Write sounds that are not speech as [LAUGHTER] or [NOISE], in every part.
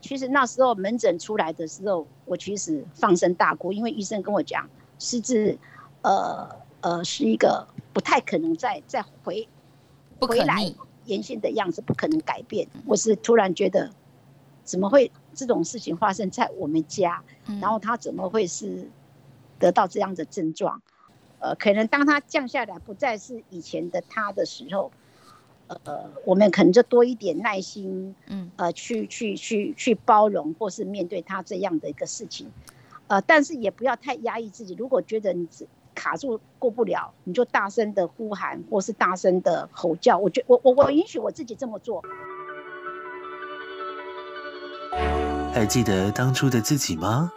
其实那时候门诊出来的时候，我其实放声大哭，因为医生跟我讲，失智，呃呃，是一个不太可能再再回回来原先的样子，不可能改变。我是突然觉得，怎么会这种事情发生在我们家？然后他怎么会是得到这样的症状？呃，可能当他降下来，不再是以前的他的时候。呃，我们可能就多一点耐心，嗯，呃，去去去去包容，或是面对他这样的一个事情，呃，但是也不要太压抑自己。如果觉得你卡住过不了，你就大声的呼喊，或是大声的吼叫。我觉我我我允许我自己这么做。还记得当初的自己吗？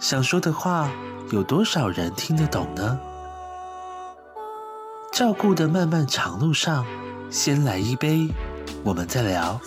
想说的话，有多少人听得懂呢？照顾的漫漫长路上，先来一杯，我们再聊。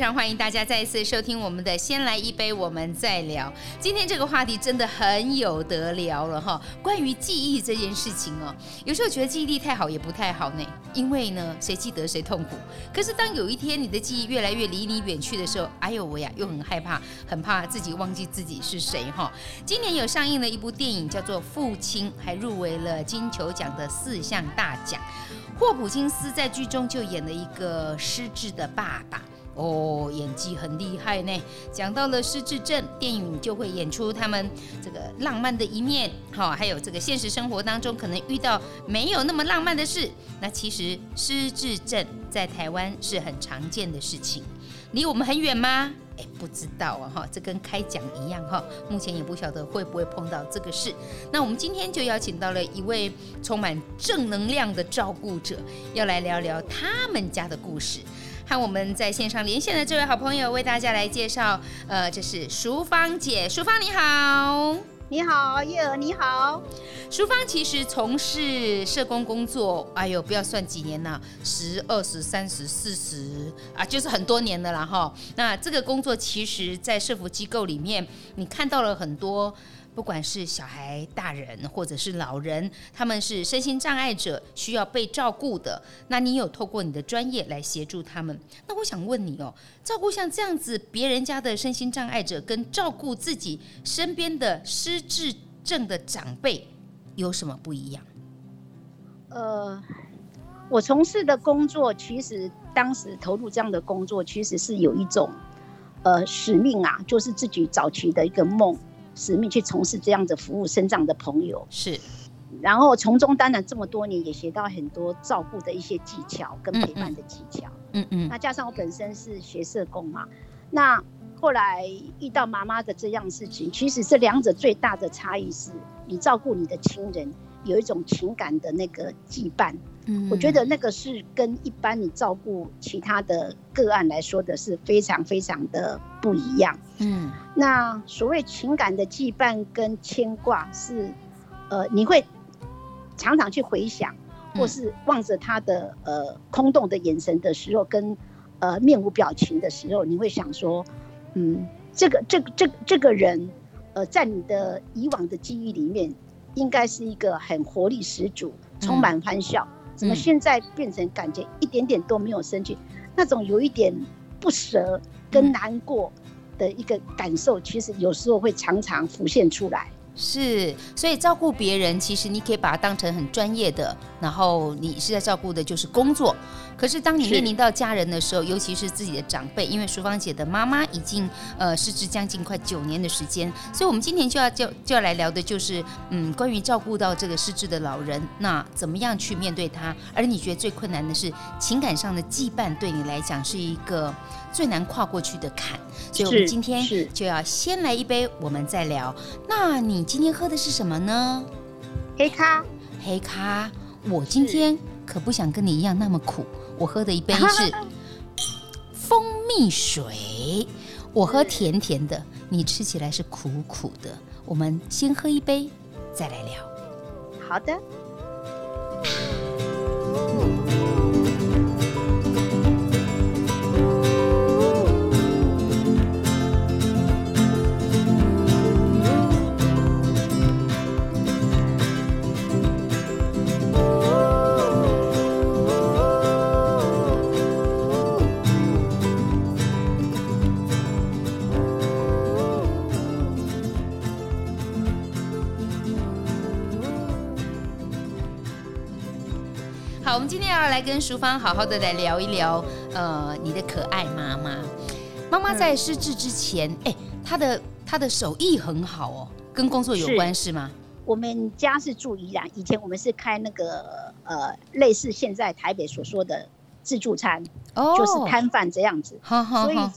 非常欢迎大家再一次收听我们的《先来一杯，我们再聊》。今天这个话题真的很有得聊了哈，关于记忆这件事情哦，有时候觉得记忆力太好也不太好呢，因为呢，谁记得谁痛苦。可是当有一天你的记忆越来越离你远去的时候，哎呦喂呀，又很害怕，很怕自己忘记自己是谁哈。今年有上映了一部电影叫做《父亲》，还入围了金球奖的四项大奖。霍普金斯在剧中就演了一个失智的爸爸。哦，演技很厉害呢。讲到了失智症，电影就会演出他们这个浪漫的一面，好，还有这个现实生活当中可能遇到没有那么浪漫的事。那其实失智症在台湾是很常见的事情，离我们很远吗？哎，不知道啊，哈，这跟开讲一样哈。目前也不晓得会不会碰到这个事。那我们今天就邀请到了一位充满正能量的照顾者，要来聊聊他们家的故事。和我们在线上连线的这位好朋友为大家来介绍，呃，这是淑芳姐，淑芳你好，你好，叶儿你好。淑芳其实从事社工工作，哎呦，不要算几年了，十、二十、三十、四十啊，就是很多年的了哈。那这个工作其实，在社福机构里面，你看到了很多。不管是小孩、大人，或者是老人，他们是身心障碍者，需要被照顾的。那你有透过你的专业来协助他们？那我想问你哦，照顾像这样子别人家的身心障碍者，跟照顾自己身边的失智症的长辈有什么不一样？呃，我从事的工作，其实当时投入这样的工作，其实是有一种呃使命啊，就是自己早期的一个梦。使命去从事这样子服务生长的朋友。是，然后从中当然这么多年也学到很多照顾的一些技巧跟陪伴的技巧，嗯嗯，那加上我本身是学社工嘛，那后来遇到妈妈的这样事情，其实这两者最大的差异是，你照顾你的亲人，有一种情感的那个羁绊。嗯，我觉得那个是跟一般你照顾其他的个案来说的是非常非常的不一样。嗯，那所谓情感的羁绊跟牵挂是，呃，你会常常去回想，或是望着他的呃空洞的眼神的时候，跟呃面无表情的时候，你会想说，嗯，这个这个这这个人，呃，在你的以往的记忆里面，应该是一个很活力十足、充满欢笑。嗯怎么现在变成感觉一点点都没有生气，那种有一点不舍跟难过的一个感受，其实有时候会常常浮现出来。是，所以照顾别人，其实你可以把它当成很专业的，然后你是在照顾的就是工作。可是当你面临到家人的时候，尤其是自己的长辈，因为淑芳姐的妈妈已经呃失智将近快九年的时间，所以我们今天就要就就要来聊的就是嗯关于照顾到这个失智的老人，那怎么样去面对他？而你觉得最困难的是情感上的羁绊，对你来讲是一个最难跨过去的坎。所以我们今天就要先来一杯，我们再聊。那你今天喝的是什么呢？黑咖。黑咖。我今天可不想跟你一样那么苦，我喝的一杯是 [LAUGHS] 蜂蜜水。我喝甜甜的，你吃起来是苦苦的。我们先喝一杯，再来聊。好的。来跟淑芳好好的来聊一聊，呃，你的可爱妈妈。妈妈在失智之前，哎、嗯，她的她的手艺很好哦，跟工作有关是，是吗？我们家是住宜兰，以前我们是开那个呃，类似现在台北所说的自助餐，哦，就是摊贩这样子。好好好，所以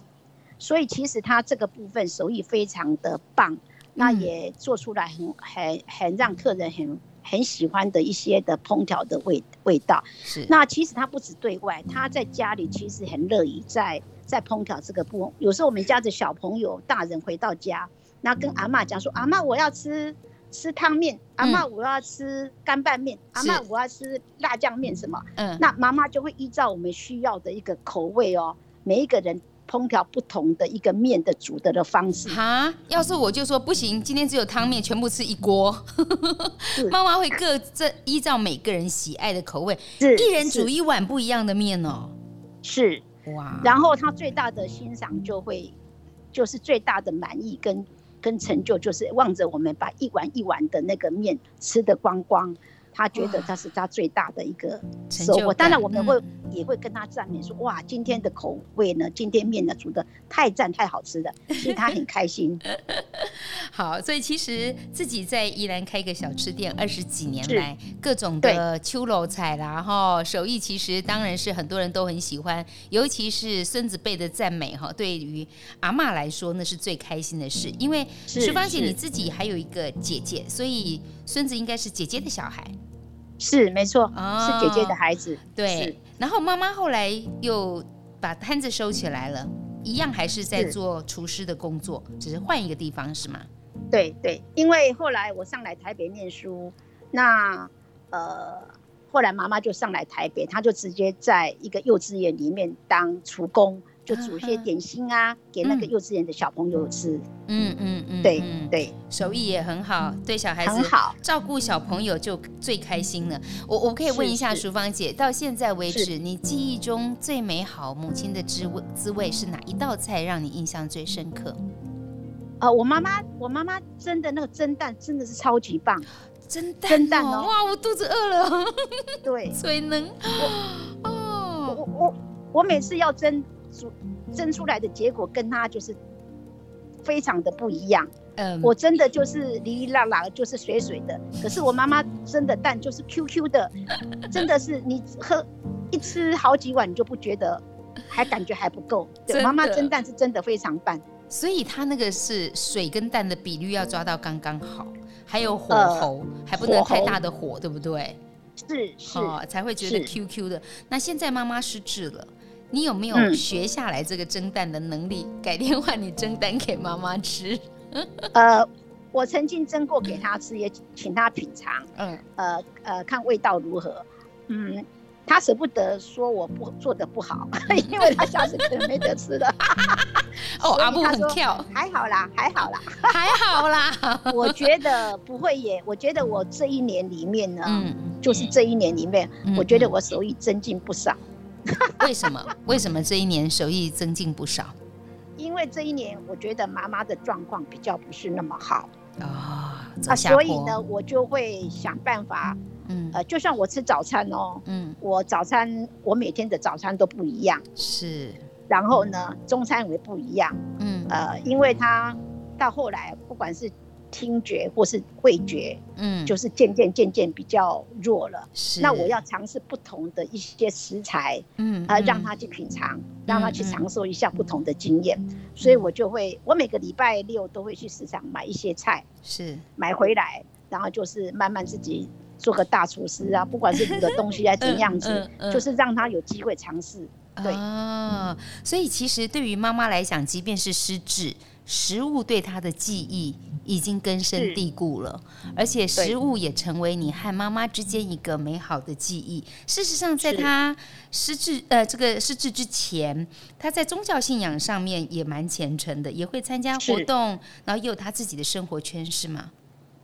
所以其实她这个部分手艺非常的棒，嗯、那也做出来很很很让客人很。很喜欢的一些的烹调的味味道，是。那其实他不止对外，他在家里其实很乐意在在烹调这个部分。有时候我们家的小朋友、大人回到家，那跟阿嬷讲说：“阿嬷，我要吃吃汤面，阿嬷，我要吃干拌面，阿嬷，我要吃辣酱面，什么？”嗯，那妈妈就会依照我们需要的一个口味哦，每一个人。烹调不同的一个面的煮的的方式。哈，要是我就说不行，今天只有汤面，全部吃一锅。妈妈会各这依照每个人喜爱的口味，是一人煮一碗不一样的面哦。是。哇，然后他最大的欣赏就会，就是最大的满意跟跟成就，就是望着我们把一碗一碗的那个面吃得光光。他觉得他是他最大的一个收获，当然我们会、嗯、也会跟他赞美说，哇，今天的口味呢，今天面呢煮的太赞太好吃了，[LAUGHS] 所以他很开心。[LAUGHS] 好，所以其实自己在宜兰开个小吃店二十几年来，各种的秋楼菜啦哈，手艺其实当然是很多人都很喜欢，尤其是孙子辈的赞美哈，对于阿嬷来说那是最开心的事，因为淑芳姐你自己还有一个姐姐，所以孙子应该是姐姐的小孩。是没错，是姐姐的孩子。哦、对，然后妈妈后来又把摊子收起来了，一样还是在做厨师的工作，只是换一个地方，是吗？对对，因为后来我上来台北念书，那呃，后来妈妈就上来台北，她就直接在一个幼稚园里面当厨工。就煮一些点心啊，嗯、给那个幼稚园的小朋友吃。嗯嗯嗯，对对，手艺也很好，对小孩子很好，照顾小朋友就最开心了。我我可以问一下淑芳姐，到现在为止，你记忆中最美好母亲的滋味滋味是哪一道菜让你印象最深刻？呃，我妈妈，我妈妈蒸的那个蒸蛋真的是超级棒，蒸蛋，蒸蛋哦，哇，我肚子饿了。对，[LAUGHS] 所以能哦，我我我每次要蒸。煮蒸出来的结果跟他就是非常的不一样。嗯，我真的就是哩哩啦啦，就是水水的。可是我妈妈蒸的蛋就是 Q Q 的，[LAUGHS] 真的是你喝一吃好几碗，你就不觉得，还感觉还不够。对，妈妈蒸蛋是真的非常棒。所以它那个是水跟蛋的比率要抓到刚刚好，还有火候，呃、还不能太大的火，火对不对？是是、哦，才会觉得 Q Q 的。那现在妈妈失智了，你有没有学下来这个蒸蛋的能力？嗯、改天换你蒸蛋给妈妈吃。呃，我曾经蒸过给她吃，也请她品尝。嗯，呃呃，看味道如何。嗯。他舍不得说我不做的不好，[LAUGHS] 因为她下次可能没得吃了。哦，阿布很跳，还好啦，还好啦，还好啦。[LAUGHS] 我觉得不会耶，我觉得我这一年里面呢，嗯，就是这一年里面，嗯、我觉得我手艺增进不少。[LAUGHS] 为什么？为什么这一年手艺增进不少？因为这一年我觉得妈妈的状况比较不是那么好。啊，啊，所以呢，我就会想办法。嗯，呃，就算我吃早餐哦，嗯，我早餐我每天的早餐都不一样，是，然后呢，中餐也不一样，嗯，呃，因为他到后来不管是听觉或是味觉，嗯，就是渐渐渐渐比较弱了，是，那我要尝试不同的一些食材，嗯，呃，让他去品尝，让他去尝受一下不同的经验，所以我就会，我每个礼拜六都会去市场买一些菜，是，买回来，然后就是慢慢自己。做个大厨师啊，不管是煮的东西还是怎样子，嗯嗯。嗯、就是让他有机会尝试。对。啊，所以其实对于妈妈来讲，即便是失智，食物对他的记忆已经根深蒂固了，而且食物也成为你和妈妈之间一个美好的记忆。事实上，在他失智呃这个失智之前，他在宗教信仰上面也蛮虔诚的，也会参加活动，然后也有他自己的生活圈，是吗？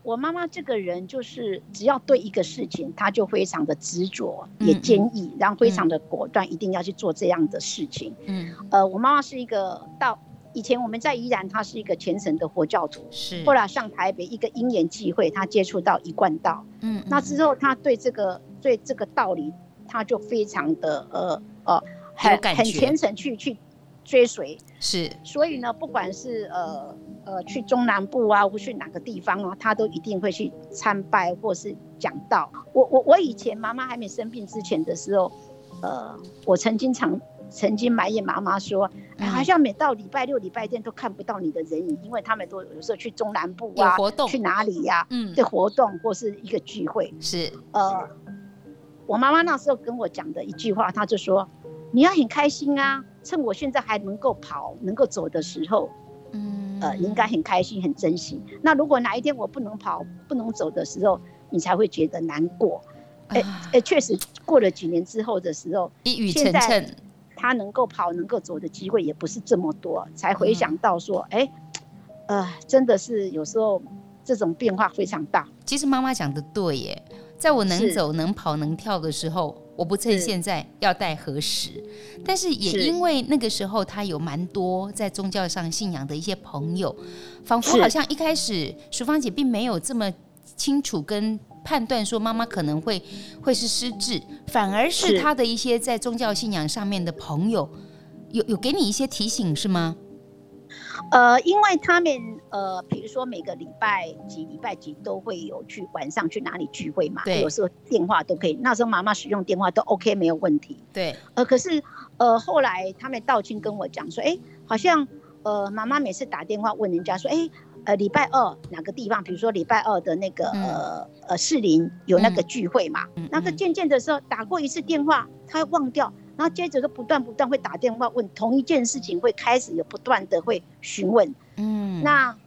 我妈妈这个人就是，只要对一个事情，她就非常的执着，也坚毅，然后非常的果断，一定要去做这样的事情。嗯，呃，我妈妈是一个到以前我们在宜兰，他是一个虔诚的佛教徒，是。后来上台北一个因缘际会，他接触到一贯道，嗯，那之后他对这个对这个道理，他就非常的呃呃很很虔诚去去追随，是。所以呢，不管是呃。呃，去中南部啊，或去哪个地方啊，他都一定会去参拜或是讲道。我我我以前妈妈还没生病之前的时候，呃，我曾经常曾经埋怨妈妈说，哎，好像每到礼拜六、礼拜天都看不到你的人影，因为他们都有时候去中南部啊，活动去哪里呀？嗯，对，活动或是一个聚会。是，呃，我妈妈那时候跟我讲的一句话，她就说，你要很开心啊，趁我现在还能够跑、能够走的时候。嗯，呃，你应该很开心、很珍惜。那如果哪一天我不能跑、不能走的时候，你才会觉得难过。哎哎，确实过了几年之后的时候，一语成谶，他能够跑、能够走的机会也不是这么多，才回想到说，哎，[TSK] 呃，真的是有时候这种变化非常大。其实妈妈讲的对耶，在我能走、能跑、能跳的时候。我不趁现在要待何时，但是也因为那个时候他有蛮多在宗教上信仰的一些朋友，仿佛好像一开始淑芳姐并没有这么清楚跟判断说妈妈可能会会是失智，反而是他的一些在宗教信仰上面的朋友有有给你一些提醒是吗？呃，因为他们呃，比如说每个礼拜几、礼拜几都会有去晚上去哪里聚会嘛，对，有时候电话都可以。那时候妈妈使用电话都 OK，没有问题。对，呃，可是呃后来他们道清跟我讲说，哎，好像呃妈妈每次打电话问人家说，哎，呃礼拜二哪个地方，比如说礼拜二的那个、嗯、呃呃士林有那个聚会嘛，嗯、那个渐渐的时候打过一次电话，他会忘掉。然后接着就不断不断会打电话问同一件事情，会开始有不断的会询问。嗯，那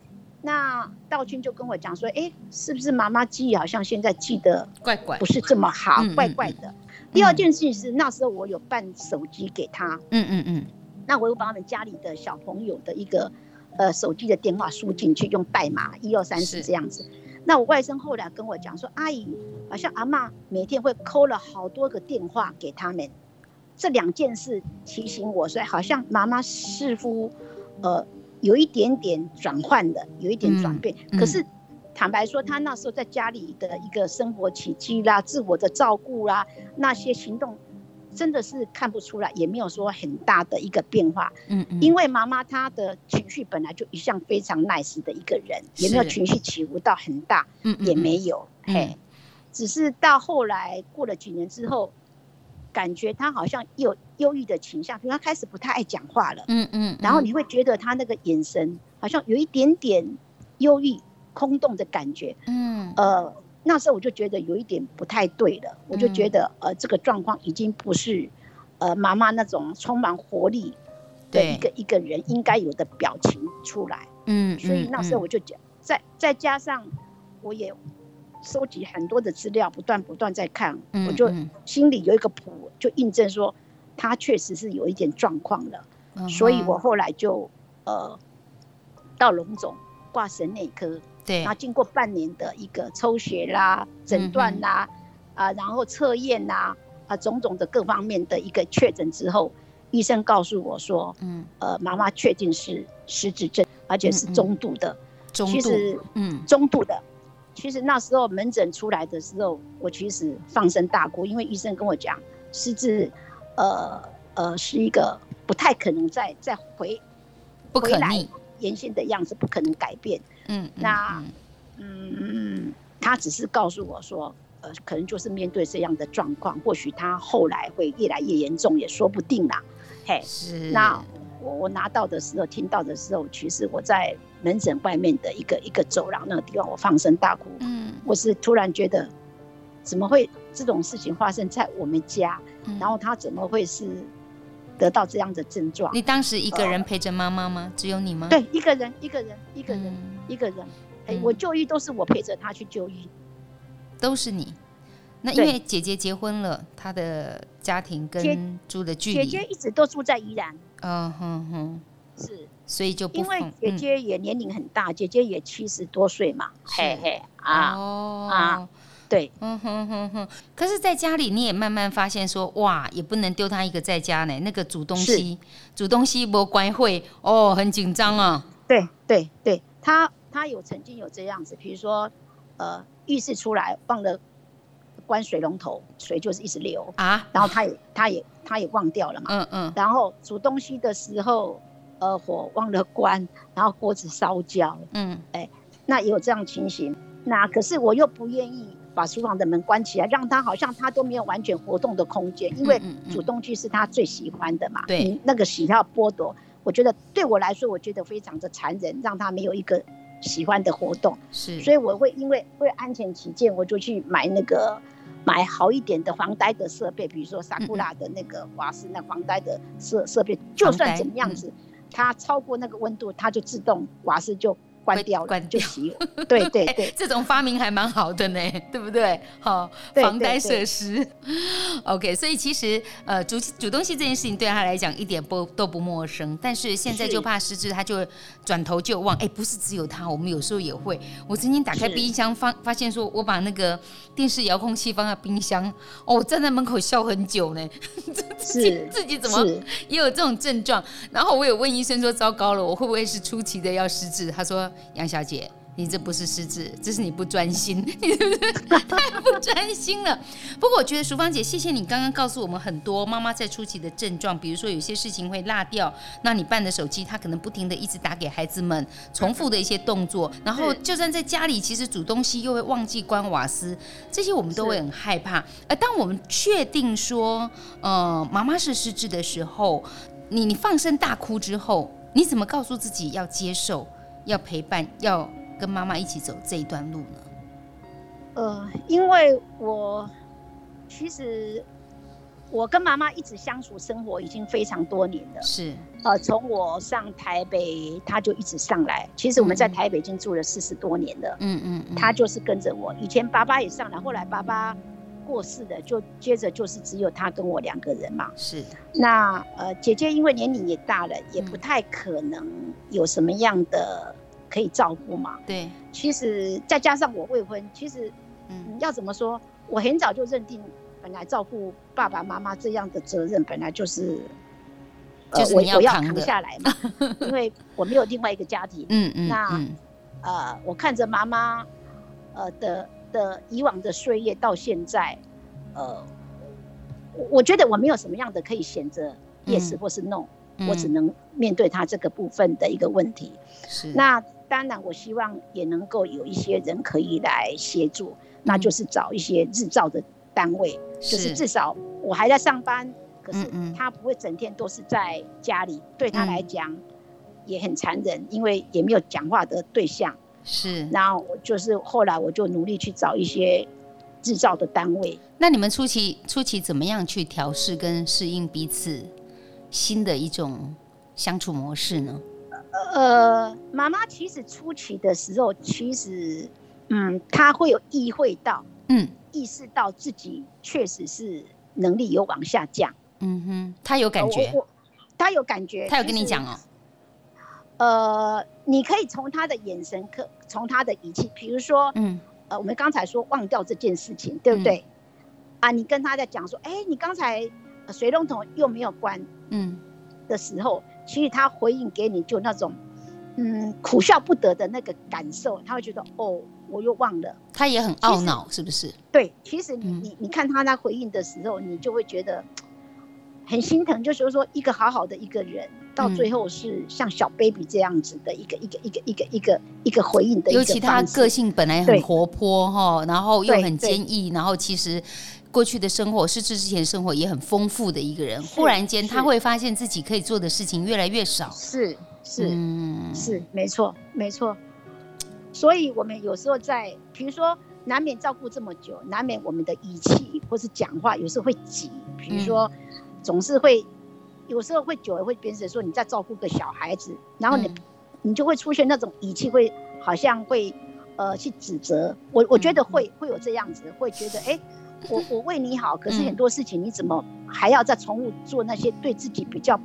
那道君就跟我讲说，哎，是不是妈妈记忆好像现在记得怪怪，不是这么好，怪怪，的。嗯嗯嗯、第二件事情是那时候我有办手机给他，嗯嗯嗯，那我又把他们家里的小朋友的一个呃手机的电话输进去，用代码一二三四这样子。那我外甥后来跟我讲说，阿姨好像阿妈每天会扣了好多个电话给他们。这两件事提醒我，说好像妈妈似乎，呃，有一点点转换的，有一点转变。嗯嗯、可是坦白说，她那时候在家里的一个生活起居啦、自我的照顾啦，那些行动，真的是看不出来，也没有说很大的一个变化。嗯嗯。因为妈妈她的情绪本来就一向非常 nice 的一个人，也没有情绪起伏到很大，嗯，嗯，也没有，嗯、嘿，只是到后来过了几年之后。感觉她好像有忧郁的倾向，比如她开始不太爱讲话了，嗯嗯，然后你会觉得她那个眼神好像有一点点忧郁、空洞的感觉，嗯，呃，那时候我就觉得有一点不太对了，我就觉得呃这个状况已经不是呃妈妈那种充满活力的一个一个人应该有的表情出来，嗯，所以那时候我就讲，再再加上我也。收集很多的资料，不断不断在看，嗯、我就心里有一个谱，就印证说他确实是有一点状况了，嗯，所以我后来就呃到龙总挂神内科，对，然后经过半年的一个抽血啦、诊断啦，啊、呃，然后测验啦，啊、呃，种种的各方面的一个确诊之后，医生告诉我说，嗯，呃，妈妈确定是失智症，而且是中度的，中度，其实，嗯，中度的。其实那时候门诊出来的时候，我其实放声大哭，因为医生跟我讲，失智，呃呃，是一个不太可能再再回，不可逆，原先的样子不可能改变。嗯，那嗯嗯，他只是告诉我说，呃，可能就是面对这样的状况，或许他后来会越来越严重，也说不定啦。嘿，是。那我我拿到的时候，听到的时候，其实我在。门诊外面的一个一个走廊那个地方，我放声大哭。嗯，我是突然觉得，怎么会这种事情发生在我们家？嗯、然后他怎么会是得到这样的症状？你当时一个人陪着妈妈吗、呃？只有你吗？对，一个人，一个人，一个人，嗯、一个人。哎、欸，我就医都是我陪着他去就医，都是你。那因为姐姐结婚了，她的家庭跟住的距离，姐姐一直都住在宜兰。嗯哼哼，是。所以就不因为姐姐也年龄很大，嗯、姐姐也七十多岁嘛，嘿嘿啊、哦、啊，对，嗯哼哼哼。可是，在家里你也慢慢发现说，哇，也不能丢他一个在家呢。那个煮东西，煮东西不乖会哦，很紧张啊。对对对，他他有曾经有这样子，比如说，呃，浴室出来忘了关水龙头，水就是一直流啊，然后他也他也他也忘掉了嘛，嗯嗯，然后煮东西的时候。呃，火忘了关，然后锅子烧焦，嗯，哎，那也有这样情形。那可是我又不愿意把书房的门关起来，让他好像他都没有完全活动的空间，因为主动去是他最喜欢的嘛。对、嗯嗯嗯，那个喜好剥夺，我觉得对我来说，我觉得非常的残忍，让他没有一个喜欢的活动。是，所以我会因为为安全起见，我就去买那个买好一点的防呆的设备，比如说萨库拉的那个瓦斯那防呆的设设备，就算怎么样子。它超过那个温度，它就自动瓦斯就关掉了，关掉。对对对、[LAUGHS] 欸，这种发明还蛮好的呢，[LAUGHS] 对不对？好，防呆设施。[LAUGHS] OK，所以其实呃，煮煮东西这件事情对他来讲一点不都不陌生，但是现在就怕失智，他就转头就忘。哎、欸，不是只有他，我们有时候也会。我曾经打开冰箱发发现说，我把那个电视遥控器放在冰箱，哦，我站在门口笑很久呢。自己自己怎么也有这种症状？然后我有问医生说，糟糕了，我会不会是初期的要失智？他说，杨小姐。你这不是失智，这是你不专心，你是不是太不专心了？不过我觉得淑芳姐，谢谢你刚刚告诉我们很多妈妈在初期的症状，比如说有些事情会落掉，那你办的手机，她可能不停的一直打给孩子们，重复的一些动作，然后就算在家里，其实煮东西又会忘记关瓦斯，这些我们都会很害怕。而当我们确定说，呃，妈妈是失智的时候，你你放声大哭之后，你怎么告诉自己要接受，要陪伴，要？跟妈妈一起走这一段路呢？呃，因为我其实我跟妈妈一直相处生活已经非常多年了。是，呃，从我上台北，她就一直上来。其实我们在台北已经住了四十多年了。嗯嗯，嗯，她就是跟着我。以前爸爸也上来，后来爸爸过世的，就接着就是只有他跟我两个人嘛。是。那呃，姐姐因为年龄也大了，也不太可能有什么样的。可以照顾嘛？对，其实再加上我未婚，其实，嗯，要怎么说？我很早就认定，本来照顾爸爸妈妈这样的责任本来就是，就是我我要扛下来嘛，[LAUGHS] 因为我没有另外一个家庭。嗯嗯。那、嗯，呃，我看着妈妈，呃的的以往的岁月到现在，呃，我觉得我没有什么样的可以选择，yes 或是 no，我只能面对他这个部分的一个问题。是。那。当然，我希望也能够有一些人可以来协助，那就是找一些日照的单位，就是至少我还在上班，可是他不会整天都是在家里，对他来讲也很残忍，因为也没有讲话的对象。是，然后我就是后来我就努力去找一些制造的单位。那你们初期初期怎么样去调试跟适应彼此新的一种相处模式呢？呃，妈妈其实初期的时候，其实嗯，她会有意会到，嗯，意识到自己确实是能力有往下降。嗯哼，她有感觉，她有感觉，她有跟你讲哦。呃，你可以从他的眼神，可从他的语气，比如说，嗯，呃，我们刚才说忘掉这件事情，对不对？嗯、啊，你跟他在讲说，哎、欸，你刚才水龙头又没有关，嗯，的时候，嗯、其实他回应给你就那种，嗯，苦笑不得的那个感受，他会觉得，哦，我又忘了，他也很懊恼，是不是？对，其实你、嗯、你你看他那回应的时候，你就会觉得很心疼，就是说一个好好的一个人。到最后是像小 baby 这样子的一个一个一个一个一个一个回应的一个，尤其他个性本来很活泼哈，然后又很坚毅，然后其实过去的生活，失智之前生活也很丰富的一个人，忽然间他会发现自己可以做的事情越来越少，是是嗯。是没错没错，所以我们有时候在，比如说难免照顾这么久，难免我们的语气或是讲话有时候会急，比如说总是会。有时候会久了会变成说你在照顾个小孩子，然后你、嗯、你就会出现那种语气会好像会呃去指责我，我觉得会会有这样子，会觉得哎、欸，我我为你好，可是很多事情你怎么还要再重复做那些对自己比较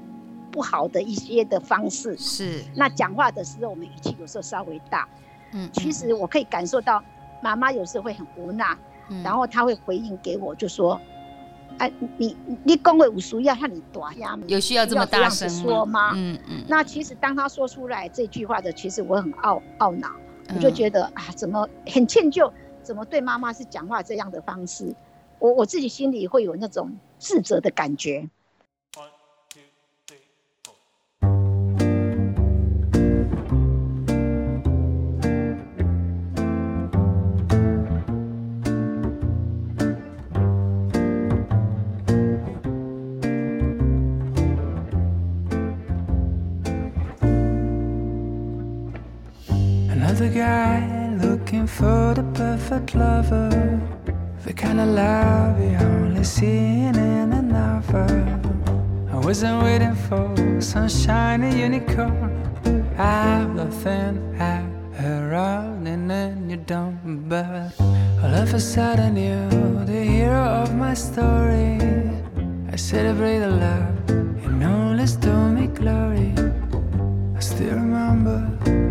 不好的一些的方式？是。那讲话的时候我们语气有时候稍微大，嗯，其实我可以感受到妈妈有时候会很无奈，嗯、然后她会回应给我就说。哎，你你工会有需要向你大呀？有需要这么大声说吗？嗯嗯。那其实当他说出来这句话的，其实我很懊懊恼，我就觉得啊，怎么很歉疚，怎么对妈妈是讲话这样的方式？我我自己心里会有那种自责的感觉。the guy looking for the perfect lover. The kind of love you only see in another. I wasn't waiting for sunshine and unicorn. I'm nothing at her running and you don't. But all of a sudden you're the hero of my story. I celebrate the love and all is to me glory. I still remember.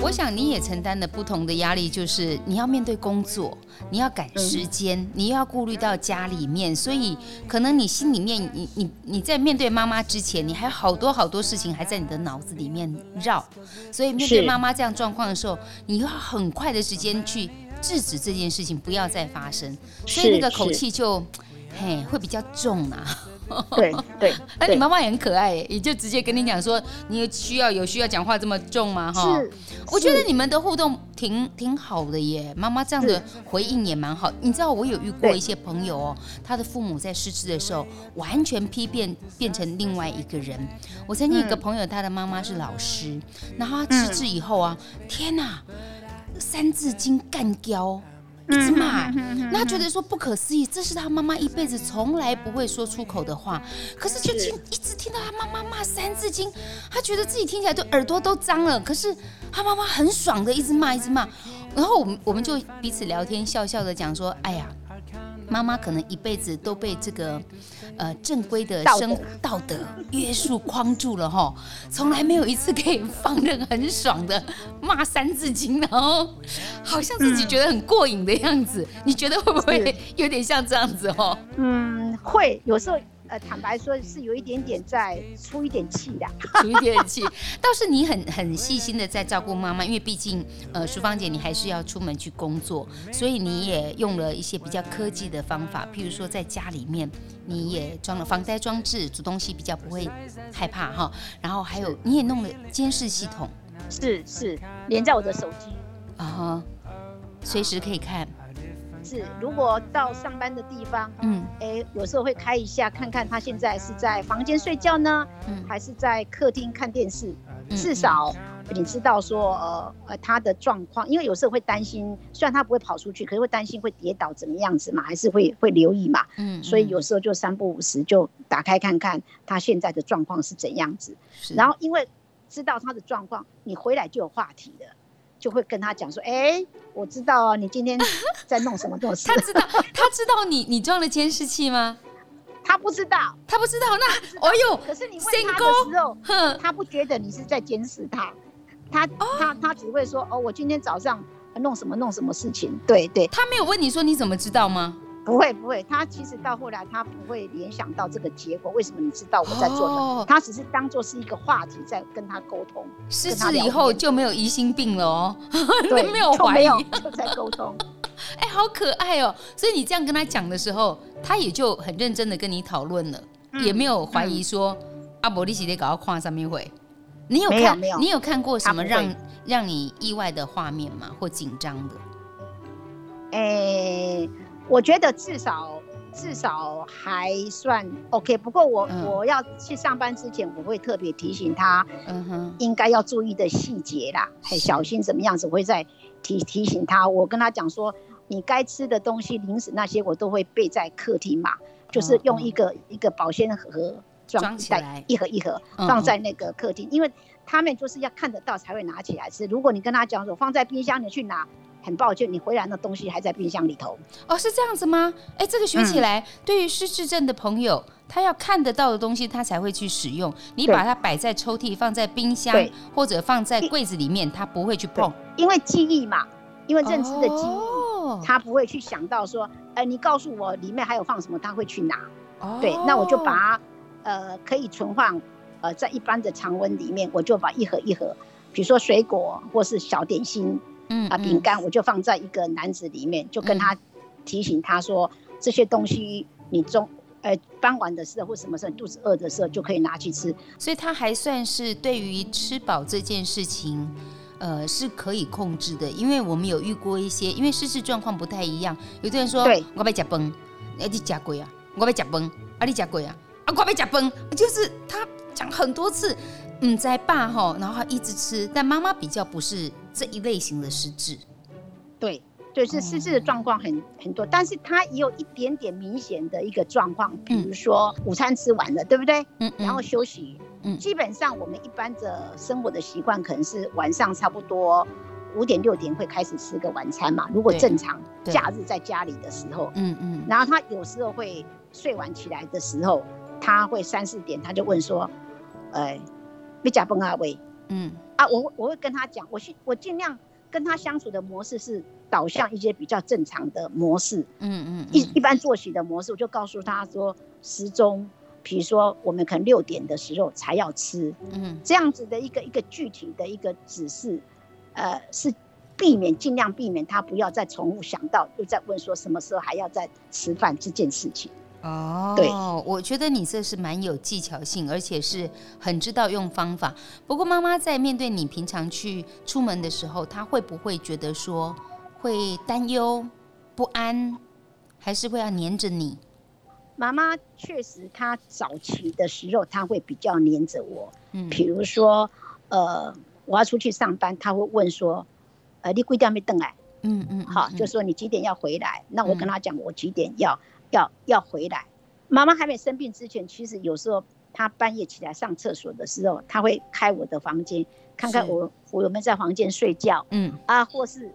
我想你也承担了不同的压力，就是你要面对工作，你要赶时间，你又要顾虑到家里面，所以可能你心里面，你你你在面对妈妈之前，你还有好多好多事情还在你的脑子里面绕，所以面对妈妈这样状况的时候，你要很快的时间去制止这件事情不要再发生，所以那个口气就嘿会比较重啊。对 [LAUGHS] 对，[LAUGHS] 那你妈妈也很可爱，也就直接跟你讲说，你需要有需要讲话这么重吗？哈，我觉得你们的互动挺挺好的耶，妈妈这样的回应也蛮好。你知道我有遇过一些朋友哦，他的父母在失智的时候完全批变变成另外一个人。我曾经有一个朋友，他的妈妈是老师，然后他失智以后啊，天哪，三字经干掉。一直骂，那他觉得说不可思议，这是他妈妈一辈子从来不会说出口的话，可是就听一直听到他妈妈骂三字经，他觉得自己听起来都耳朵都脏了，可是他妈妈很爽的一直骂一直骂，然后我们我们就彼此聊天笑笑的讲说，哎呀。妈妈可能一辈子都被这个，呃，正规的生活道德约束框住了哈，从来没有一次可以放任很爽的骂三字经，然后好像自己觉得很过瘾的样子。你觉得会不会有点像这样子哦？嗯，会有时候呃，坦白说是有一点点在出一点气的，出一点气。倒是你很很细心的在照顾妈妈，因为毕竟呃，淑芳姐你还是要出门去工作，所以你也用了一些比较科技的方法，譬如说在家里面你也装了防呆装置，煮东西比较不会害怕哈。然后还有你也弄了监视系统，是是连在我的手机啊，随时可以看。是，如果到上班的地方，嗯，哎、欸，有时候会开一下，看看他现在是在房间睡觉呢，嗯，还是在客厅看电视，嗯、至少你知道说，呃呃，他的状况，因为有时候会担心，虽然他不会跑出去，可是会担心会跌倒怎么样子嘛，还是会会留意嘛，嗯，所以有时候就三不五时就打开看看他现在的状况是怎样子，是。然后因为知道他的状况，你回来就有话题的。就会跟他讲说，哎、欸，我知道啊，你今天在弄什么东西？[LAUGHS] 他知道，他知道你你装了监视器吗？他不知道，他不知道。那，哎呦，可是你问他的时候，哼，他不觉得你是在监视他，他他他只会说，哦，我今天早上弄什么弄什么事情。对对，他没有问你说你怎么知道吗？不会不会，他其实到后来他不会联想到这个结果。为什么你知道我在做什么？哦、他只是当做是一个话题在跟他沟通。失智以后就没有疑心病了哦，[LAUGHS] [LAUGHS] 对，没有怀疑，就在沟通。[LAUGHS] 哎，好可爱哦！所以你这样跟他讲的时候，他也就很认真的跟你讨论了，嗯、也没有怀疑说阿伯利西得搞到跨上面会。你有看？没有？你有看过什么让让你意外的画面吗？或紧张的？哎。我觉得至少至少还算 OK，不过我、嗯、我要去上班之前，我会特别提醒他，嗯哼，应该要注意的细节啦，很小心怎么样子，我会再提提醒他。我跟他讲说，你该吃的东西、零食那些，我都会备在客厅嘛，就是用一个、嗯、一个保鲜盒装起来，一盒一盒放在那个客厅，嗯、因为他们就是要看得到才会拿起来吃。如果你跟他讲说放在冰箱，你去拿。很抱歉，你回来的东西还在冰箱里头。哦，是这样子吗？哎，这个学起来，嗯、对于失智症的朋友，他要看得到的东西，他才会去使用。你把它摆在抽屉，放在冰箱，或者放在柜子里面，他不会去碰。因为记忆嘛，因为认知的记忆，哦、他不会去想到说，哎，你告诉我里面还有放什么，他会去拿。哦，对，那我就把它，呃，可以存放，呃，在一般的常温里面，我就把一盒一盒，比如说水果或是小点心。嗯啊，饼干我就放在一个篮子里面，就跟他提醒他说，这些东西你中，呃，傍晚的时候或什么时候肚子饿的时候就可以拿去吃。所以他还算是对于吃饱这件事情，呃，是可以控制的。因为我们有遇过一些，因为失智状况不太一样，有的人说，对，我被夹崩，哎，你夹鬼啊，我被夹崩，啊，你夹鬼啊，啊，我被夹崩，就是他讲很多次。嗯，在爸吼，然后他一直吃，但妈妈比较不是这一类型的失智，对，对，是失智的状况很很多，但是他也有一点点明显的一个状况，比如说午餐吃完了，对不对？嗯，然后休息，嗯，基本上我们一般的生活的习惯可能是晚上差不多五点六点会开始吃个晚餐嘛，如果正常假日在家里的时候，嗯嗯，然后他有时候会睡完起来的时候，他会三四点他就问说，哎。别假崩阿威，嗯。啊，我我会跟他讲，我尽我尽量跟他相处的模式是导向一些比较正常的模式，嗯嗯，一一般作息的模式，我就告诉他说时钟，比如说我们可能六点的时候才要吃，嗯，这样子的一个一个具体的一个指示，呃，是避免尽量避免他不要再重复想到又在问说什么时候还要再吃饭这件事情。哦，对，我觉得你这是蛮有技巧性，而且是很知道用方法。不过妈妈在面对你平常去出门的时候，她会不会觉得说会担忧不安，还是会要黏着你？妈妈确实，她早期的时候，她会比较黏着我。嗯，比如说，呃，我要出去上班，她会问说，呃，你几点没等来？嗯嗯，好，就说你几点要回来？那我跟她讲，我几点要。要要回来，妈妈还没生病之前，其实有时候她半夜起来上厕所的时候，她会开我的房间，看看我我有没有在房间睡觉，嗯。啊，或是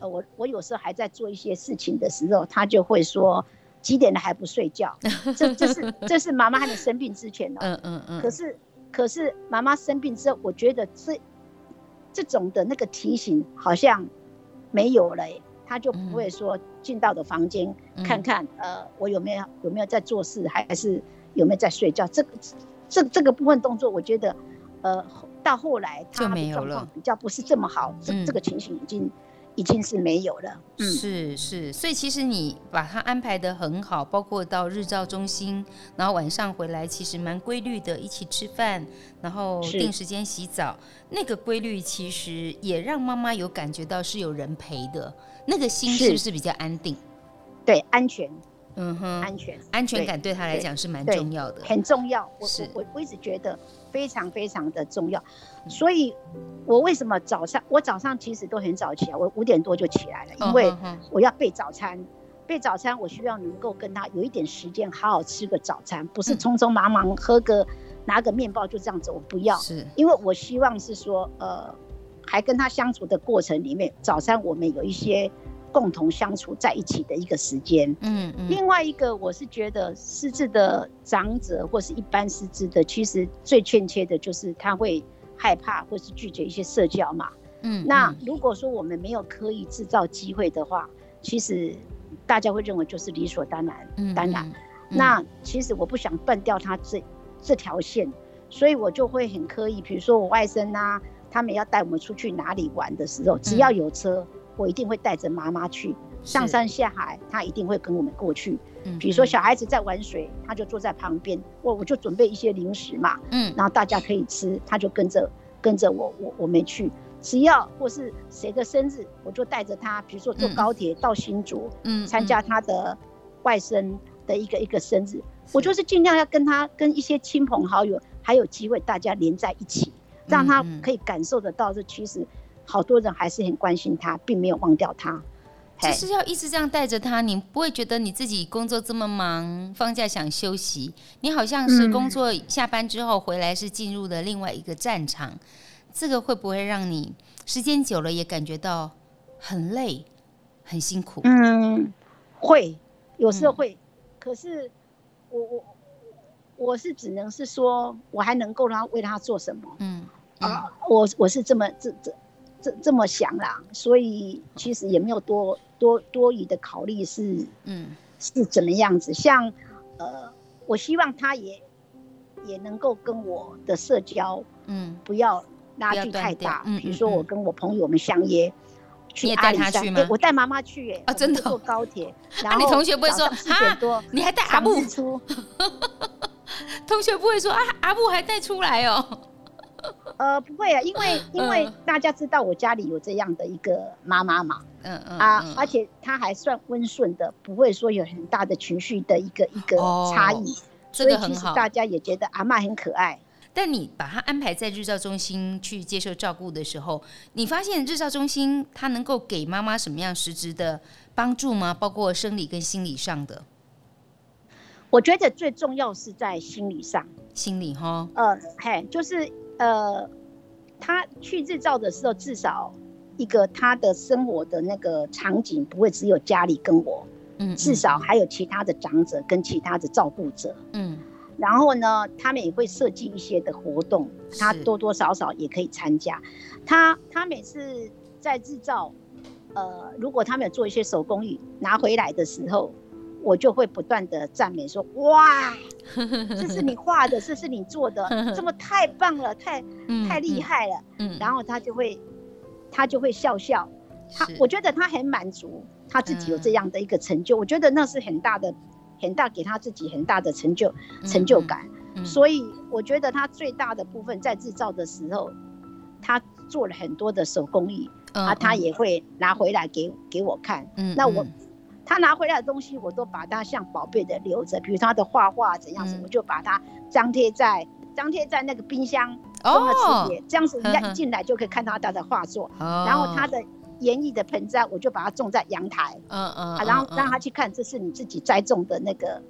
呃我我有时候还在做一些事情的时候，她就会说几点了还不睡觉，[LAUGHS] 这这是这是妈妈还没生病之前的，嗯嗯嗯，可是可是妈妈生病之后，我觉得这这种的那个提醒好像没有了，她就不会说。进到的房间看看，呃，我有没有有没有在做事，还是有没有在睡觉。这个这这个部分动作，我觉得，呃，到后来他的状况比较不是这么好，这这个情形已经。已经是没有了，嗯、是是，所以其实你把它安排的很好，包括到日照中心，然后晚上回来其实蛮规律的，一起吃饭，然后定时间洗澡，那个规律其实也让妈妈有感觉到是有人陪的，那个心是不是比较安定？对，安全。嗯哼，安全安全感对他来讲是蛮重要的，很重要。我我我我一直觉得非常非常的重要，所以，我为什么早上我早上其实都很早起来，我五点多就起来了，因为我要备早餐。备早餐，我需要能够跟他有一点时间好好吃个早餐，不是匆匆忙忙喝个拿个面包就这样子，我不要。是，因为我希望是说，呃，还跟他相处的过程里面，早餐我们有一些。共同相处在一起的一个时间，嗯嗯。另外一个，我是觉得失智的长者或是一般失智的，其实最欠缺的就是他会害怕或是拒绝一些社交嘛，嗯。那如果说我们没有刻意制造机会的话，其实大家会认为就是理所当然，嗯，当然。那其实我不想断掉他这这条线，所以我就会很刻意，比如说我外甥啊，他们要带我们出去哪里玩的时候，只要有车。我一定会带着妈妈去。上山下海，他一定会跟我们过去。嗯，比如说小孩子在玩水，他就坐在旁边，我我就准备一些零食嘛，嗯，然后大家可以吃，他就跟着跟着我，我我没去。只要或是谁的生日，我就带着他，比如说坐高铁到新竹，嗯，参加他的外甥的一个一个生日，我就是尽量要跟他跟一些亲朋好友还有机会大家连在一起，让他可以感受得到这其实。好多人还是很关心他，并没有忘掉他。其实要一直这样带着他，你不会觉得你自己工作这么忙，放假想休息？你好像是工作下班之后回来是进入了另外一个战场，嗯、这个会不会让你时间久了也感觉到很累、很辛苦？嗯，会，有时候会。嗯、可是我我我是只能是说，我还能够让他为他做什么？嗯，嗯啊，我我是这么这这。这这么想啦，所以其实也没有多多多余的考虑是，嗯，是怎么样子？像，呃，我希望他也也能够跟我的社交，嗯，不要拉距太大。嗯，比如说我跟我朋友们相约去阿里山，我带妈妈去，哎，啊，真的坐高铁，[LAUGHS] 然后你同学不会说四点多，你还带阿布出？[LAUGHS] 同学不会说啊，阿布还带出来哦。呃，不会啊，因为因为大家知道我家里有这样的一个妈妈嘛，嗯嗯啊，而且她还算温顺的，不会说有很大的情绪的一个一个差异，哦，所以其实大家也觉得阿妈很可爱。但你把她安排在日照中心去接受照顾的时候，你发现日照中心它能够给妈妈什么样实质的帮助吗？包括生理跟心理上的？我觉得最重要是在心理上，心理哈，呃，嘿，就是。呃，他去日照的时候，至少一个他的生活的那个场景不会只有家里跟我，嗯，至少还有其他的长者跟其他的照顾者，嗯，然后呢，他们也会设计一些的活动，他多多少少也可以参加。他他每次在日照，呃，如果他们有做一些手工艺拿回来的时候。我就会不断的赞美说：“ [LAUGHS] 哇，这是你画的，这是你做的，[LAUGHS] 这么太棒了，太太厉害了。”嗯，然后他就会，他就会笑笑，他我觉得他很满足，他自己有这样的一个成就，我觉得那是很大的，很大给他自己很大的成就成就感。所以我觉得他最大的部分在制造的时候，他做了很多的手工艺，啊，他也会拿回来给给我看。嗯，那我。他拿回来的东西，我都把它像宝贝的留着。比如他的画画怎样子，嗯、我就把它张贴在张贴在那个冰箱中的磁碟，这样子人家一进来就可以看到他的画作。哦、然后他的园艺的盆栽，我就把它种在阳台。嗯嗯、啊。然后让他去看，这是你自己栽种的那个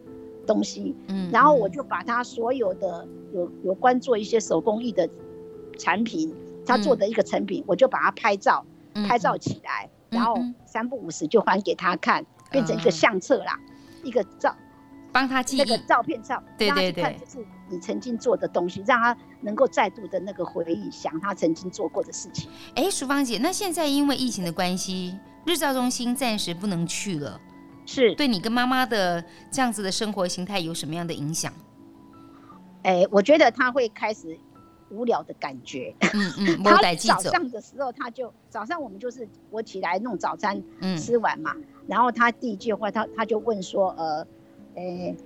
东西。嗯。然后我就把他所有的有有关做一些手工艺的产品，他做的一个成品，嗯、我就把它拍照，拍照起来，嗯、然后三不五时就还给他看。变成一个相册啦，一个照，帮他记那个照片照，对对对，看就是你曾经做的东西，让他能够再度的那个回忆，想他曾经做过的事情。哎，淑芳姐，那现在因为疫情的关系，日照中心暂时不能去了，是对你跟妈妈的这样子的生活形态有什么样的影响？哎，我觉得他会开始无聊的感觉。嗯嗯，[LAUGHS] 他早上的时候，他就早上我们就是我起来弄早餐，吃完嘛，然后他第一句话，他他就问说，呃，哎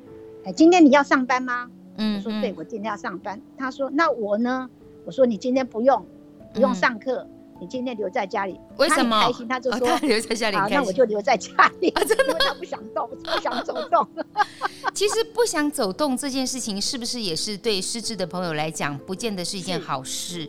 哎，今天你要上班吗？嗯，我说对，我今天要上班。他说那我呢？我说你今天不用，不用上课。你今天留在家里，为什么？他开心，他就说、留在家里。好，那我就留在家里。[LAUGHS] 啊、真的，他不想动，[LAUGHS] 不想走动。[LAUGHS] 其实不想走动这件事情，是不是也是对失智的朋友来讲，不见得是一件好事？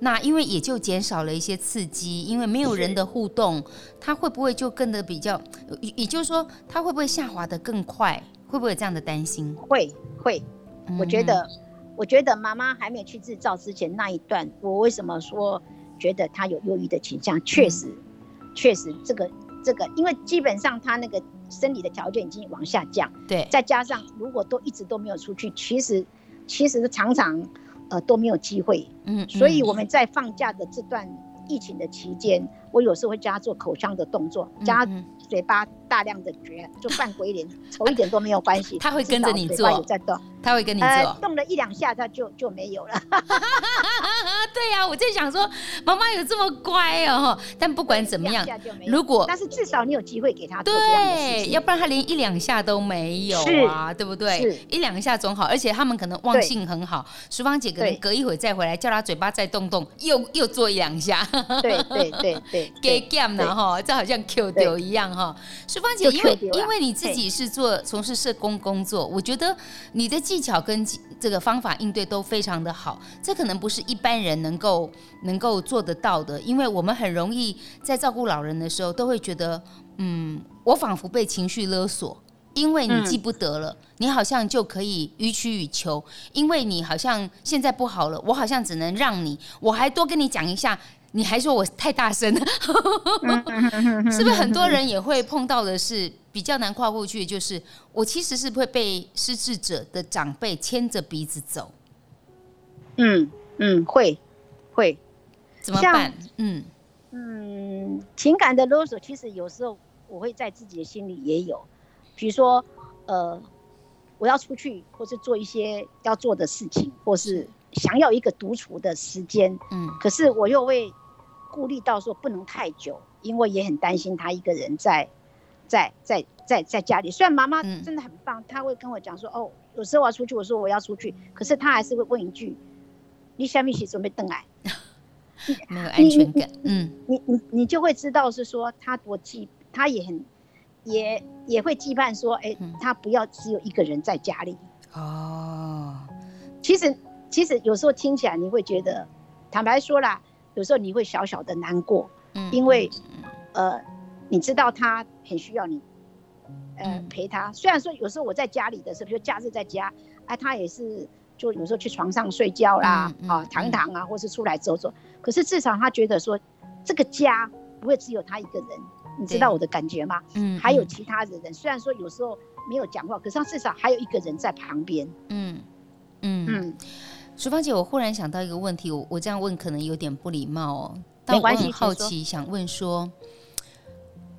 那因为也就减少了一些刺激，因为没有人的互动，他会不会就更的比较？也就是说，他会不会下滑的更快？会不会有这样的担心？会会，我觉得，嗯、我觉得妈妈还没有去制造之前那一段，我为什么说？觉得他有忧郁的倾向，确实，确实这个这个，因为基本上他那个生理的条件已经往下降，对，再加上如果都一直都没有出去，其实其实常常呃都没有机会，嗯，所以我们在放假的这段疫情的期间，我有时候会教他做口腔的动作，教他嘴巴大量的嚼，就扮鬼脸，[LAUGHS] 丑一点都没有关系，他会跟着你做，有在动，他会跟你做，呃、动了一两下他就就没有了。[LAUGHS] 对呀、啊，我在想说，妈妈有这么乖哦，但不管怎么样，如果但是至少你有机会给他做对，要不然他连一两下都没有啊，对不对？一两下总好，而且他们可能忘性很好。淑芳姐可能隔一会再回来，叫他嘴巴再动动，又又做一两下。对对对对，[LAUGHS] 给 game 了哈，这好像 Q 丢一样哈。淑芳姐，因为因为你自己是做从事社工工作，我觉得你的技巧跟这个方法应对都非常的好，这可能不是一般人能够能够做得到的，因为我们很容易在照顾老人的时候，都会觉得，嗯，我仿佛被情绪勒索，因为你记不得了，嗯、你好像就可以予取予求，因为你好像现在不好了，我好像只能让你，我还多跟你讲一下，你还说我太大声，是不是很多人也会碰到的是比较难跨过去，就是我其实是会被失智者的长辈牵着鼻子走，嗯嗯，会。会。怎么办？嗯。嗯，情感的勒索，其实有时候我会在自己的心里也有，比如说，呃，我要出去，或是做一些要做的事情，或是。想要一个独处的时间，嗯，可是我又会顾虑到说不能太久，因为也很担心他一个人在在在在在家里。虽然妈妈真的很棒，她会跟我讲说，哦，有时候我要出去，我说我要出去，可是她还是会问一句。你下面写准备登来，[LAUGHS] 没有安全感。嗯，你你你就会知道是说他多期，他也很也也会期盼说，哎、欸，他不要只有一个人在家里。哦，其实其实有时候听起来你会觉得，坦白说啦，有时候你会小小的难过，嗯，因为呃，你知道他很需要你，呃，陪他。虽然说有时候我在家里的时候，比如假日在家，哎、啊，他也是。就有时候去床上睡觉啦，啊，躺躺啊，或是出来走走。可是至少他觉得说，这个家不会只有他一个人，你知道我的感觉吗？嗯，还有其他的人，嗯、虽然说有时候没有讲话，可是他至少还有一个人在旁边。嗯嗯嗯。淑芳姐，我忽然想到一个问题，我我这样问可能有点不礼貌哦，但我很好奇，想问说。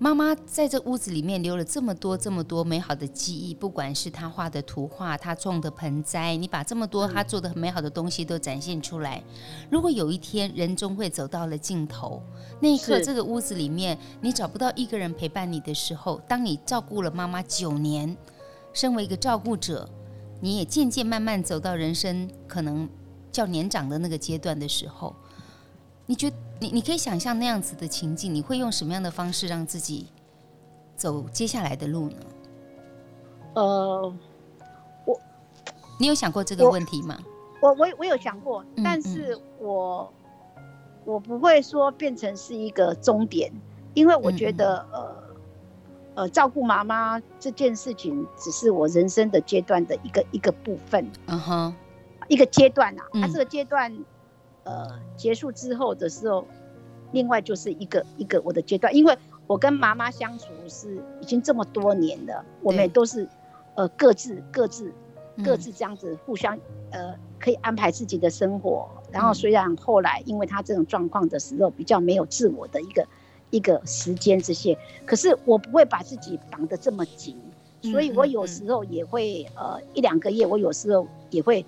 妈妈在这屋子里面留了这么多、这么多美好的记忆，不管是她画的图画、她种的盆栽，你把这么多她做的很美好的东西都展现出来。如果有一天人终会走到了尽头，那一刻这个屋子里面你找不到一个人陪伴你的时候，当你照顾了妈妈九年，身为一个照顾者，你也渐渐慢慢走到人生可能较年长的那个阶段的时候，你觉得？你你可以想象那样子的情境，你会用什么样的方式让自己走接下来的路呢？呃，我，你有想过这个问题吗？我我我有想过，但是我、我不会说变成是一个终点，因为我觉得呃呃照顾妈妈这件事情只是我人生的阶段的一个一个部分，嗯哼，一个阶段啊，它、这个阶段。呃，结束之后的时候，另外就是一个一个我的阶段，因为我跟妈妈相处是已经这么多年了，我们也都是呃各自各自各自这样子互相呃可以安排自己的生活。然后虽然后来因为他这种状况的时候比较没有自我的一个一个时间这些，可是我不会把自己绑得这么紧，所以我有时候也会呃一两个月，我有时候也会。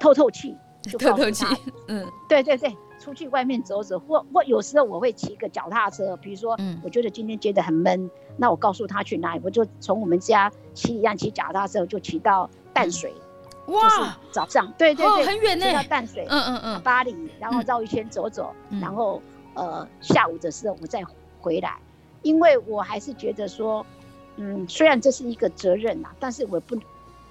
透透气，就透透气，嗯，对对对，出去外面走走，或或有时候我会骑个脚踏车，比如说，嗯，我觉得今天觉得很闷，那我告诉他去哪里，我就从我们家骑一样骑脚踏车，就骑到淡水。哇，早上对对对，很远呢，到淡水，嗯嗯嗯，巴黎，然后绕一圈走走，然后呃下午的时候我再回来，因为我还是觉得说，嗯，虽然这是一个责任呐，但是我不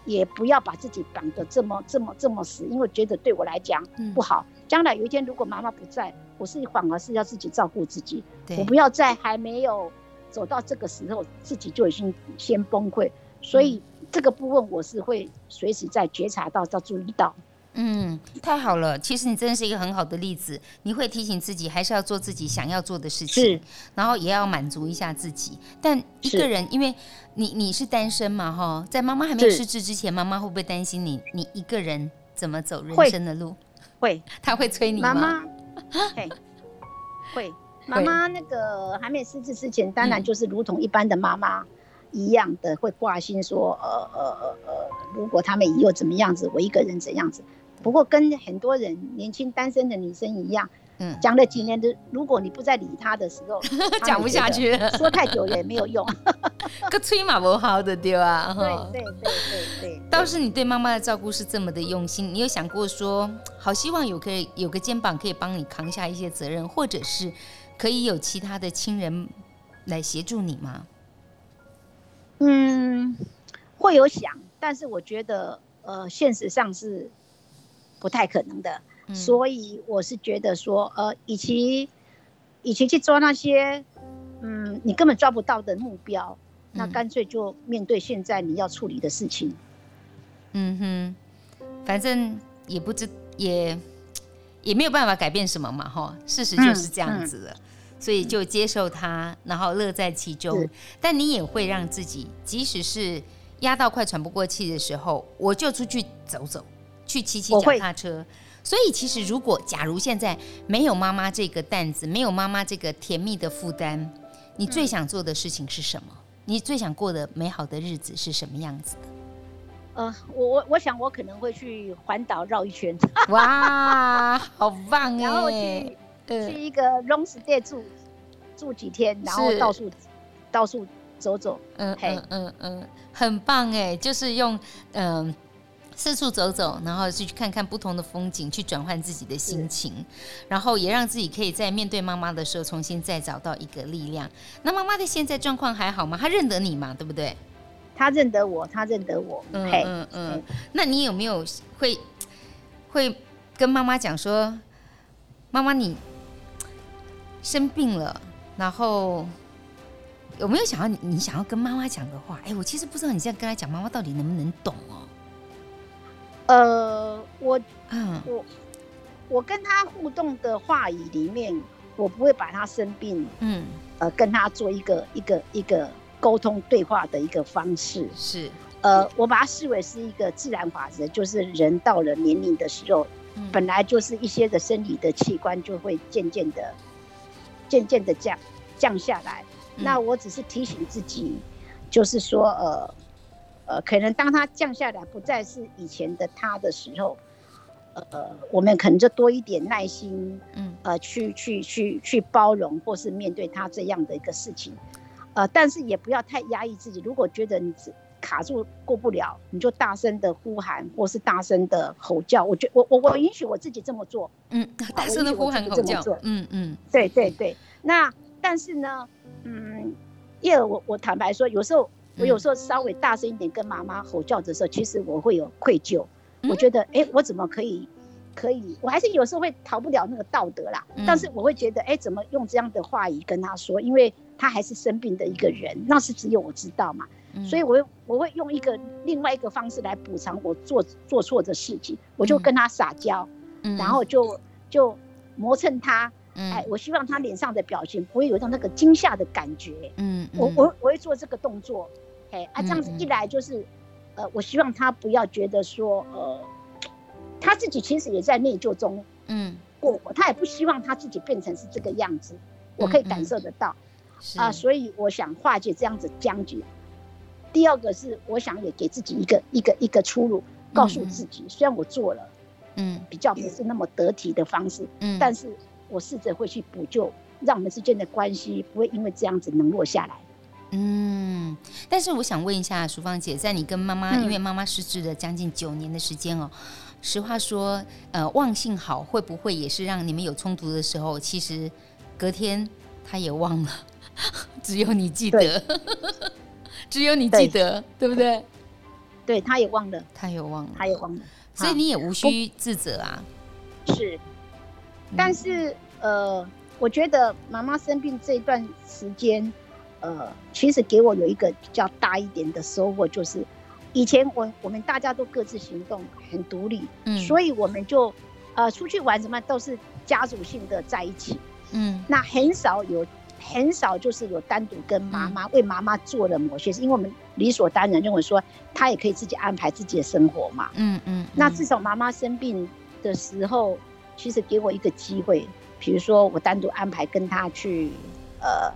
也不要把自己绑得这么这么这么死，因为觉得对我来讲不好。将来有一天如果妈妈不在，我是反而是要自己照顾自己，我不要在还没有走到这个时候，自己就已经先崩溃，所以。这个部分我是会随时在觉察到，到注意到。嗯，太好了，其实你真的是一个很好的例子。你会提醒自己，还是要做自己想要做的事情，是，然后也要满足一下自己。但一个人，因为你你是单身嘛，哈，在妈妈还没有失智之前，妈妈会不会担心你？你一个人怎么走人生的路？会，他会催你吗？妈妈，[LAUGHS] 会，妈妈那个还没失智之前，当然就是如同一般的妈妈。一样的会挂心说，呃呃呃呃，如果他们以后怎么样子，我一个人怎样子。不过跟很多人年轻单身的女生一样，嗯，讲了几年的，如果你不再理他的时候，[LAUGHS] 讲不下去了，[LAUGHS] 说太久也没有用。个催马不好的对吧？[LAUGHS] 对对对对对。倒是你对妈妈的照顾是这么的用心，你有想过说，[TSK] 好希望有可以有个肩膀可以帮你扛下一些责任，或者是可以有其他的亲人来协助你吗？嗯，会有想，但是我觉得，呃，现实上是不太可能的，嗯、所以我是觉得说，呃，与其，与其去抓那些，嗯，你根本抓不到的目标，嗯、那干脆就面对现在你要处理的事情。嗯哼，反正也不知也也没有办法改变什么嘛，哈，事实就是这样子的。嗯嗯所以就接受它，然后乐在其中。但你也会让自己，即使是压到快喘不过气的时候，我就出去走走，去骑骑脚踏车。所以其实，如果假如现在没有妈妈这个担子，没有妈妈这个甜蜜的负担，你最想做的事情是什么？你最想过的美好的日子是什么样子的？呃，我我我想我可能会去环岛绕一圈。哇，好棒哎！去一个 long stay 住住几天，然后到处到处走走，嗯嗯嗯嗯，很棒哎，就是用嗯四处走走，然后去看看不同的风景，去转换自己的心情，然后也让自己可以在面对妈妈的时候重新再找到一个力量。那妈妈的现在状况还好吗？她认得你吗？对不对？她认得我，她认得我。嗯嗯嗯。那你有没有会会跟妈妈讲说，妈妈你？生病了，然后有没有想要你，想要跟妈妈讲的话？哎，我其实不知道你这样跟她讲，妈妈到底能不能懂哦？呃，我，嗯，我，我跟他互动的话语里面，我不会把他生病，嗯，呃，跟他做一个一个一个沟通对话的一个方式。是，呃，我把它视为是一个自然法则，就是人到了年龄的时候，嗯，本来就是一些的生理的器官就会渐渐的。渐渐的降降下来，那我只是提醒自己，就是说，呃，呃，可能当他降下来，不再是以前的他的时候，呃，我们可能就多一点耐心，嗯，呃，去去去去包容，或是面对他这样的一个事情，呃，但是也不要太压抑自己。如果觉得你卡住过不了，你就大声的呼喊，或是大声的吼叫。我觉我我我允许我自己这么做。嗯，大声的呼喊吼叫。嗯嗯，对对对。那但是呢，嗯，因为我我坦白说，有时候我有时候稍微大声一点跟妈妈吼叫的时候，其实我会有愧疚。我觉得，哎，我怎么可以可以？我还是有时候会逃不了那个道德啦。但是我会觉得，哎，怎么用这样的话语跟他说？因为他还是生病的一个人，那是只有我知道嘛。所以，我我会用一个另外一个方式来补偿我做做错的事情，我就跟他撒娇，然后就就磨蹭他，哎，我希望他脸上的表情不会有一种那个惊吓的感觉，嗯，我我我会做这个动作，哎啊，这样子一来就是，呃，我希望他不要觉得说，呃，他自己其实也在内疚中，嗯，过，他也不希望他自己变成是这个样子，我可以感受得到，啊，所以我想化解这样子僵局。第二个是，我想也给自己一个一个一个出路，告诉自己，虽然我做了，嗯，比较不是那么得体的方式，嗯，但是我试着会去补救，让我们之间的关系不会因为这样子冷落下来。嗯，但是我想问一下淑芳姐，在你跟妈妈，因为妈妈失智了将近九年的时间哦，实话说，呃，忘性好会不会也是让你们有冲突的时候，其实隔天她也忘了，[LAUGHS] 只有你记得，[LAUGHS] 只有你记得，对，对不对？对，她也忘了，她也忘了，她也忘了，所以你也无需自责啊。是，但是呃，我觉得妈妈生病这一段时间。呃，其实给我有一个比较大一点的收获，就是以前我我们大家都各自行动，很独立，嗯，所以我们就呃出去玩什么都是家族性的在一起，嗯，那很少有很少就是有单独跟妈妈为妈妈做了某些事，因为我们理所当然认为说她也可以自己安排自己的生活嘛，嗯嗯，那至少妈妈生病的时候，其实给我一个机会，比如说我单独安排跟她去呃。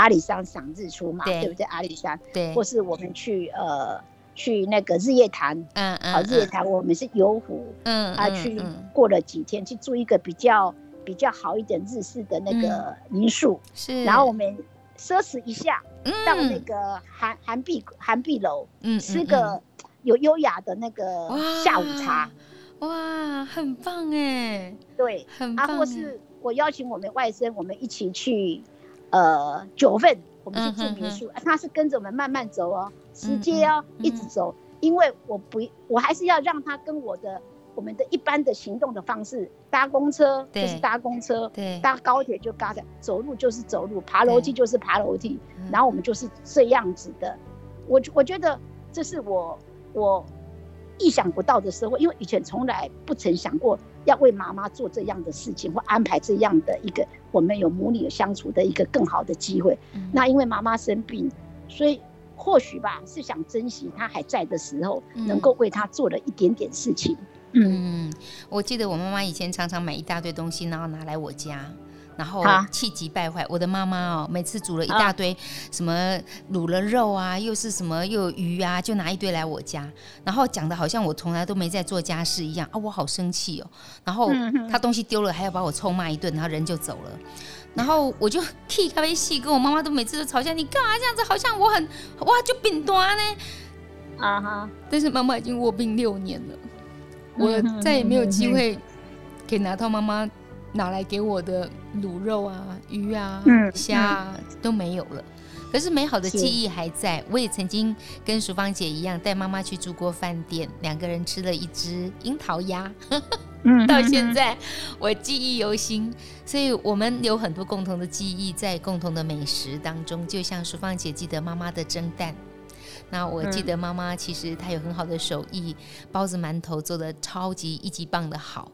阿里山赏日出嘛，对，对不对？阿里山，对，或是我们去呃去那个日月潭，嗯嗯，好，日月潭我们是游湖，嗯啊，去过了几天，去住一个比较比较好一点日式的那个民宿，是，然后我们奢侈一下，到那个韩韩碧韩碧楼，嗯，吃个有优雅的那个下午茶，哇，很棒哎，对，很棒，啊，或是我邀请我们外甥，我们一起去。呃，九份我们去住民宿，他是跟着我们慢慢走哦，直接哦，一直走，因为我不，我还是要让他跟我的我们的一般的行动的方式，搭公车就是搭公车，对，搭高铁就高铁，走路就是走路，爬楼梯就是爬楼梯，然后我们就是这样子的。我我觉得这是我我意想不到的时候，因为以前从来不曾想过。要为妈妈做这样的事情，或安排这样的一个我们有母女相处的一个更好的机会。嗯、那因为妈妈生病，所以或许吧，是想珍惜她还在的时候，能够为她做了一点点事情。嗯，嗯，我记得我妈妈以前常常买一大堆东西，然后拿来我家。然后气急败坏，我的妈妈哦，每次煮了一大堆什么卤了肉啊，又是什么又有鱼啊，就拿一堆来我家，然后讲的好像我从来都没在做家事一样啊，我好生气哦。然后她东西丢了，还要把我臭骂一顿，然后人就走了。然后我就替咖啡戏，跟我妈妈都每次都吵架，你干嘛这样子？好像我很哇就饼端呢啊哈！但是妈妈已经卧病六年了，我再也没有机会可以拿到妈妈。拿来给我的卤肉啊、鱼啊、虾啊都没有了，可是美好的记忆还在。我也曾经跟淑芳姐一样带妈妈去住过饭店，两个人吃了一只樱桃鸭，到现在我记忆犹新。所以我们有很多共同的记忆，在共同的美食当中，就像淑芳姐记得妈妈的蒸蛋，那我记得妈妈其实她有很好的手艺，包子馒头做的超级一级棒的好。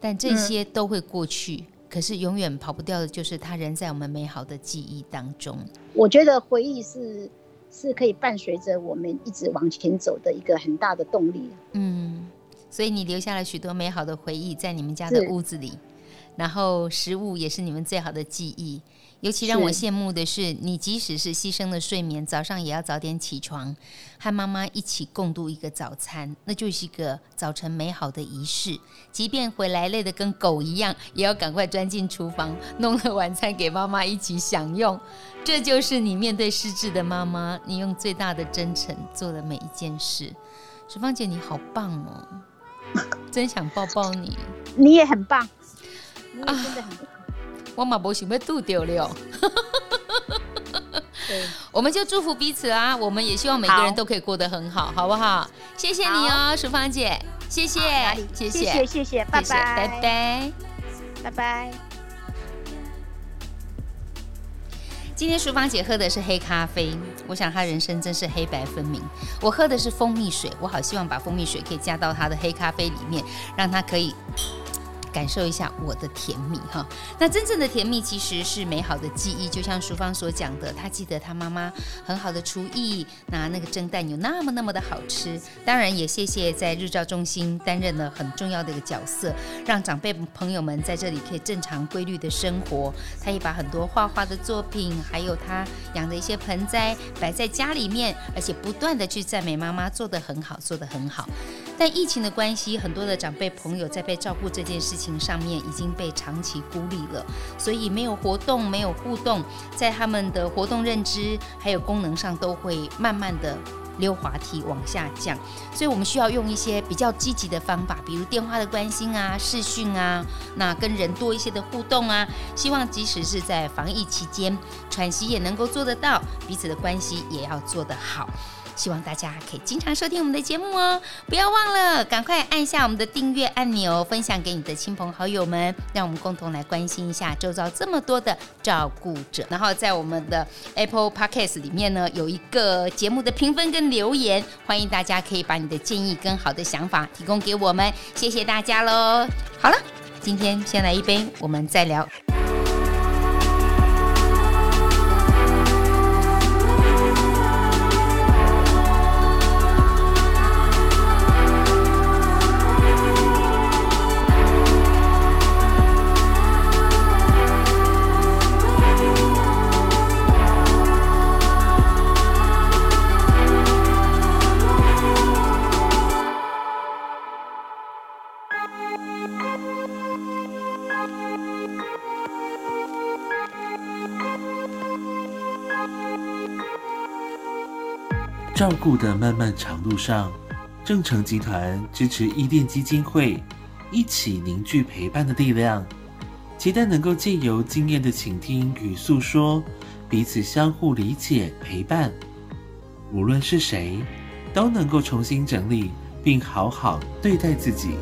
但这些都会过去，嗯、可是永远跑不掉的，就是它仍在我们美好的记忆当中。我觉得回忆是是可以伴随着我们一直往前走的一个很大的动力。嗯，所以你留下了许多美好的回忆在你们家的屋子里，然后食物也是你们最好的记忆。尤其让我羡慕的是，你即使是牺牲了睡眠，早上也要早点起床，和妈妈一起共度一个早餐，那就是一个早晨美好的仪式。即便回来累得跟狗一样，也要赶快钻进厨房，弄了晚餐给妈妈一起享用。这就是你面对失智的妈妈，你用最大的真诚做的每一件事。淑芳姐，你好棒哦，[LAUGHS] 真想抱抱你。你也很棒，你也真的很棒。啊我嘛不想要度掉了，我们就祝福彼此啊！我们也希望每个人都可以过得很好，好，好不好？谢谢你哦，淑芳姐，谢谢，谢谢，谢谢，谢谢，拜拜，拜拜，拜拜。今天淑芳姐喝的是黑咖啡，我想她人生真是黑白分明。我喝的是蜂蜜水，我好希望把蜂蜜水可以加到她的黑咖啡里面，让她可以。感受一下我的甜蜜哈，那真正的甜蜜其实是美好的记忆，就像淑芳所讲的，她记得她妈妈很好的厨艺，那那个蒸蛋有那么那么的好吃。当然也谢谢在日照中心担任了很重要的一个角色，让长辈朋友们在这里可以正常规律的生活。她也把很多画画的作品，还有她养的一些盆栽摆在家里面，而且不断的去赞美妈妈做得很好，做得很好。但疫情的关系，很多的长辈朋友在被照顾这件事情上面已经被长期孤立了，所以没有活动，没有互动，在他们的活动认知还有功能上都会慢慢的溜滑梯往下降。所以我们需要用一些比较积极的方法，比如电话的关心啊、视讯啊，那跟人多一些的互动啊，希望即使是在防疫期间，喘息也能够做得到，彼此的关系也要做得好。希望大家可以经常收听我们的节目哦！不要忘了，赶快按下我们的订阅按钮，分享给你的亲朋好友们，让我们共同来关心一下周遭这么多的照顾者。然后在我们的 Apple Podcast 里面呢，有一个节目的评分跟留言，欢迎大家可以把你的建议跟好的想法提供给我们，谢谢大家喽！好了，今天先来一杯，我们再聊。照顾的漫漫长路上，正诚集团支持伊甸基金会，一起凝聚陪伴的力量，期待能够借由经验的倾听与诉说，彼此相互理解陪伴。无论是谁，都能够重新整理并好好对待自己。